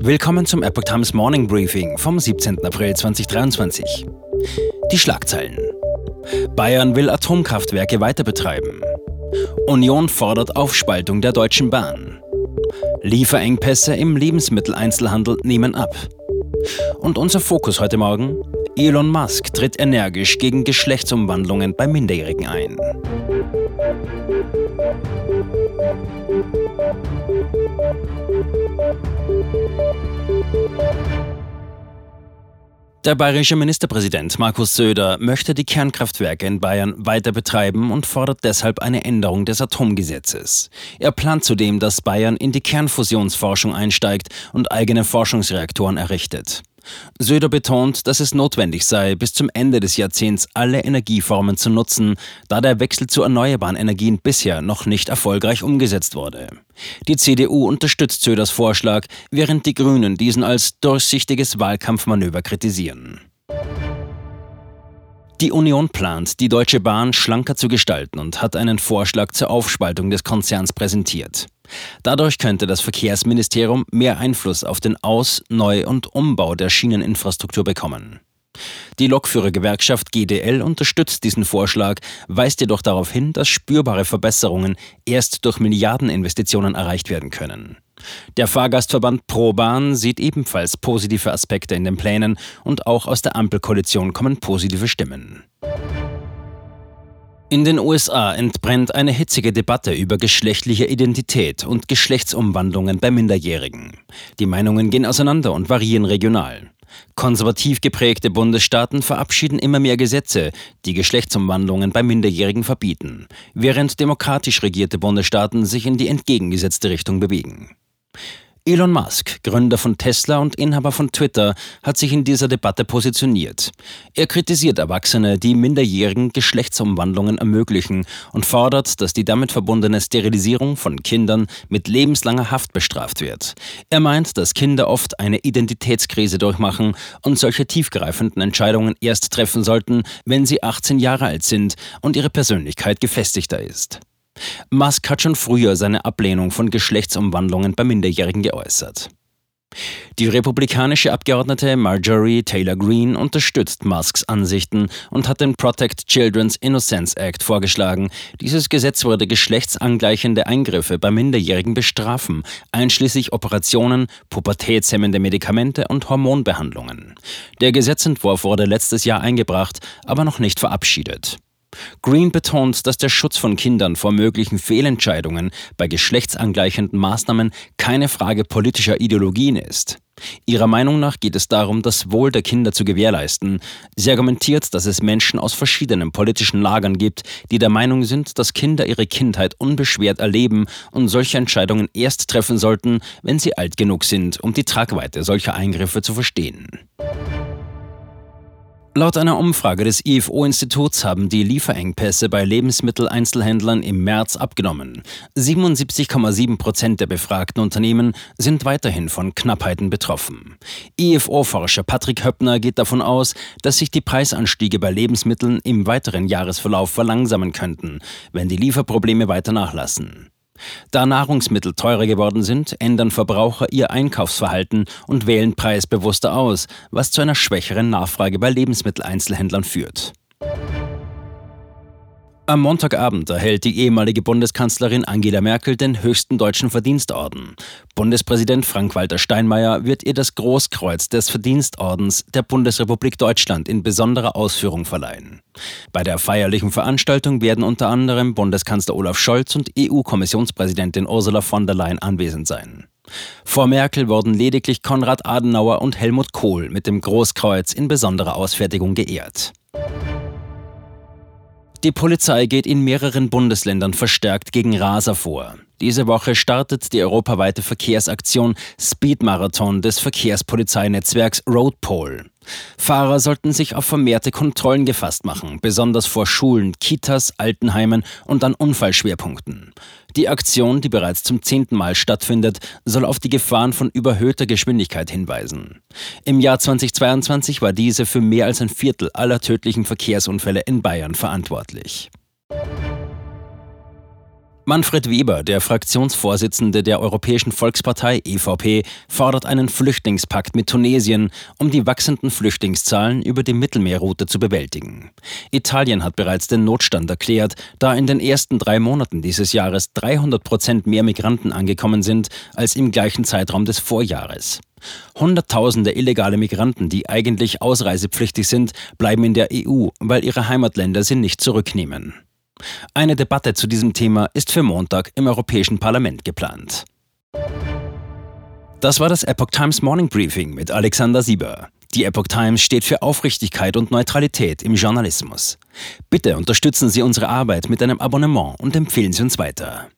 Willkommen zum Epoch Times Morning Briefing vom 17. April 2023. Die Schlagzeilen. Bayern will Atomkraftwerke weiter betreiben. Union fordert Aufspaltung der Deutschen Bahn. Lieferengpässe im Lebensmitteleinzelhandel nehmen ab. Und unser Fokus heute Morgen? Elon Musk tritt energisch gegen Geschlechtsumwandlungen bei Minderjährigen ein. Der bayerische Ministerpräsident Markus Söder möchte die Kernkraftwerke in Bayern weiter betreiben und fordert deshalb eine Änderung des Atomgesetzes. Er plant zudem, dass Bayern in die Kernfusionsforschung einsteigt und eigene Forschungsreaktoren errichtet. Söder betont, dass es notwendig sei, bis zum Ende des Jahrzehnts alle Energieformen zu nutzen, da der Wechsel zu erneuerbaren Energien bisher noch nicht erfolgreich umgesetzt wurde. Die CDU unterstützt Söders Vorschlag, während die Grünen diesen als durchsichtiges Wahlkampfmanöver kritisieren. Die Union plant, die Deutsche Bahn schlanker zu gestalten und hat einen Vorschlag zur Aufspaltung des Konzerns präsentiert. Dadurch könnte das Verkehrsministerium mehr Einfluss auf den Aus-, Neu- und Umbau der Schieneninfrastruktur bekommen. Die Lokführergewerkschaft GDL unterstützt diesen Vorschlag, weist jedoch darauf hin, dass spürbare Verbesserungen erst durch Milliardeninvestitionen erreicht werden können. Der Fahrgastverband ProBahn sieht ebenfalls positive Aspekte in den Plänen und auch aus der Ampelkoalition kommen positive Stimmen. In den USA entbrennt eine hitzige Debatte über geschlechtliche Identität und Geschlechtsumwandlungen bei Minderjährigen. Die Meinungen gehen auseinander und variieren regional. Konservativ geprägte Bundesstaaten verabschieden immer mehr Gesetze, die Geschlechtsumwandlungen bei Minderjährigen verbieten, während demokratisch regierte Bundesstaaten sich in die entgegengesetzte Richtung bewegen. Elon Musk, Gründer von Tesla und Inhaber von Twitter, hat sich in dieser Debatte positioniert. Er kritisiert Erwachsene, die minderjährigen Geschlechtsumwandlungen ermöglichen und fordert, dass die damit verbundene Sterilisierung von Kindern mit lebenslanger Haft bestraft wird. Er meint, dass Kinder oft eine Identitätskrise durchmachen und solche tiefgreifenden Entscheidungen erst treffen sollten, wenn sie 18 Jahre alt sind und ihre Persönlichkeit gefestigter ist. Musk hat schon früher seine Ablehnung von Geschlechtsumwandlungen bei Minderjährigen geäußert. Die republikanische Abgeordnete Marjorie Taylor Greene unterstützt Musks Ansichten und hat den Protect Children's Innocence Act vorgeschlagen. Dieses Gesetz würde geschlechtsangleichende Eingriffe bei Minderjährigen bestrafen, einschließlich Operationen, pubertätshemmende Medikamente und Hormonbehandlungen. Der Gesetzentwurf wurde letztes Jahr eingebracht, aber noch nicht verabschiedet. Green betont, dass der Schutz von Kindern vor möglichen Fehlentscheidungen bei geschlechtsangleichenden Maßnahmen keine Frage politischer Ideologien ist. Ihrer Meinung nach geht es darum, das Wohl der Kinder zu gewährleisten. Sie argumentiert, dass es Menschen aus verschiedenen politischen Lagern gibt, die der Meinung sind, dass Kinder ihre Kindheit unbeschwert erleben und solche Entscheidungen erst treffen sollten, wenn sie alt genug sind, um die Tragweite solcher Eingriffe zu verstehen. Laut einer Umfrage des IFO-Instituts haben die Lieferengpässe bei Lebensmitteleinzelhändlern im März abgenommen. 77,7 Prozent der befragten Unternehmen sind weiterhin von Knappheiten betroffen. IFO-Forscher Patrick Höppner geht davon aus, dass sich die Preisanstiege bei Lebensmitteln im weiteren Jahresverlauf verlangsamen könnten, wenn die Lieferprobleme weiter nachlassen. Da Nahrungsmittel teurer geworden sind, ändern Verbraucher ihr Einkaufsverhalten und wählen preisbewusster aus, was zu einer schwächeren Nachfrage bei Lebensmitteleinzelhändlern führt. Am Montagabend erhält die ehemalige Bundeskanzlerin Angela Merkel den höchsten deutschen Verdienstorden. Bundespräsident Frank-Walter Steinmeier wird ihr das Großkreuz des Verdienstordens der Bundesrepublik Deutschland in besonderer Ausführung verleihen. Bei der feierlichen Veranstaltung werden unter anderem Bundeskanzler Olaf Scholz und EU-Kommissionspräsidentin Ursula von der Leyen anwesend sein. Vor Merkel wurden lediglich Konrad Adenauer und Helmut Kohl mit dem Großkreuz in besonderer Ausfertigung geehrt. Die Polizei geht in mehreren Bundesländern verstärkt gegen Raser vor. Diese Woche startet die europaweite Verkehrsaktion Speed Marathon des Verkehrspolizeinetzwerks Roadpol. Fahrer sollten sich auf vermehrte Kontrollen gefasst machen, besonders vor Schulen, Kitas, Altenheimen und an Unfallschwerpunkten. Die Aktion, die bereits zum zehnten Mal stattfindet, soll auf die Gefahren von überhöhter Geschwindigkeit hinweisen. Im Jahr 2022 war diese für mehr als ein Viertel aller tödlichen Verkehrsunfälle in Bayern verantwortlich. Manfred Weber, der Fraktionsvorsitzende der Europäischen Volkspartei EVP, fordert einen Flüchtlingspakt mit Tunesien, um die wachsenden Flüchtlingszahlen über die Mittelmeerroute zu bewältigen. Italien hat bereits den Notstand erklärt, da in den ersten drei Monaten dieses Jahres 300 Prozent mehr Migranten angekommen sind als im gleichen Zeitraum des Vorjahres. Hunderttausende illegale Migranten, die eigentlich ausreisepflichtig sind, bleiben in der EU, weil ihre Heimatländer sie nicht zurücknehmen. Eine Debatte zu diesem Thema ist für Montag im Europäischen Parlament geplant. Das war das Epoch Times Morning Briefing mit Alexander Sieber. Die Epoch Times steht für Aufrichtigkeit und Neutralität im Journalismus. Bitte unterstützen Sie unsere Arbeit mit einem Abonnement und empfehlen Sie uns weiter.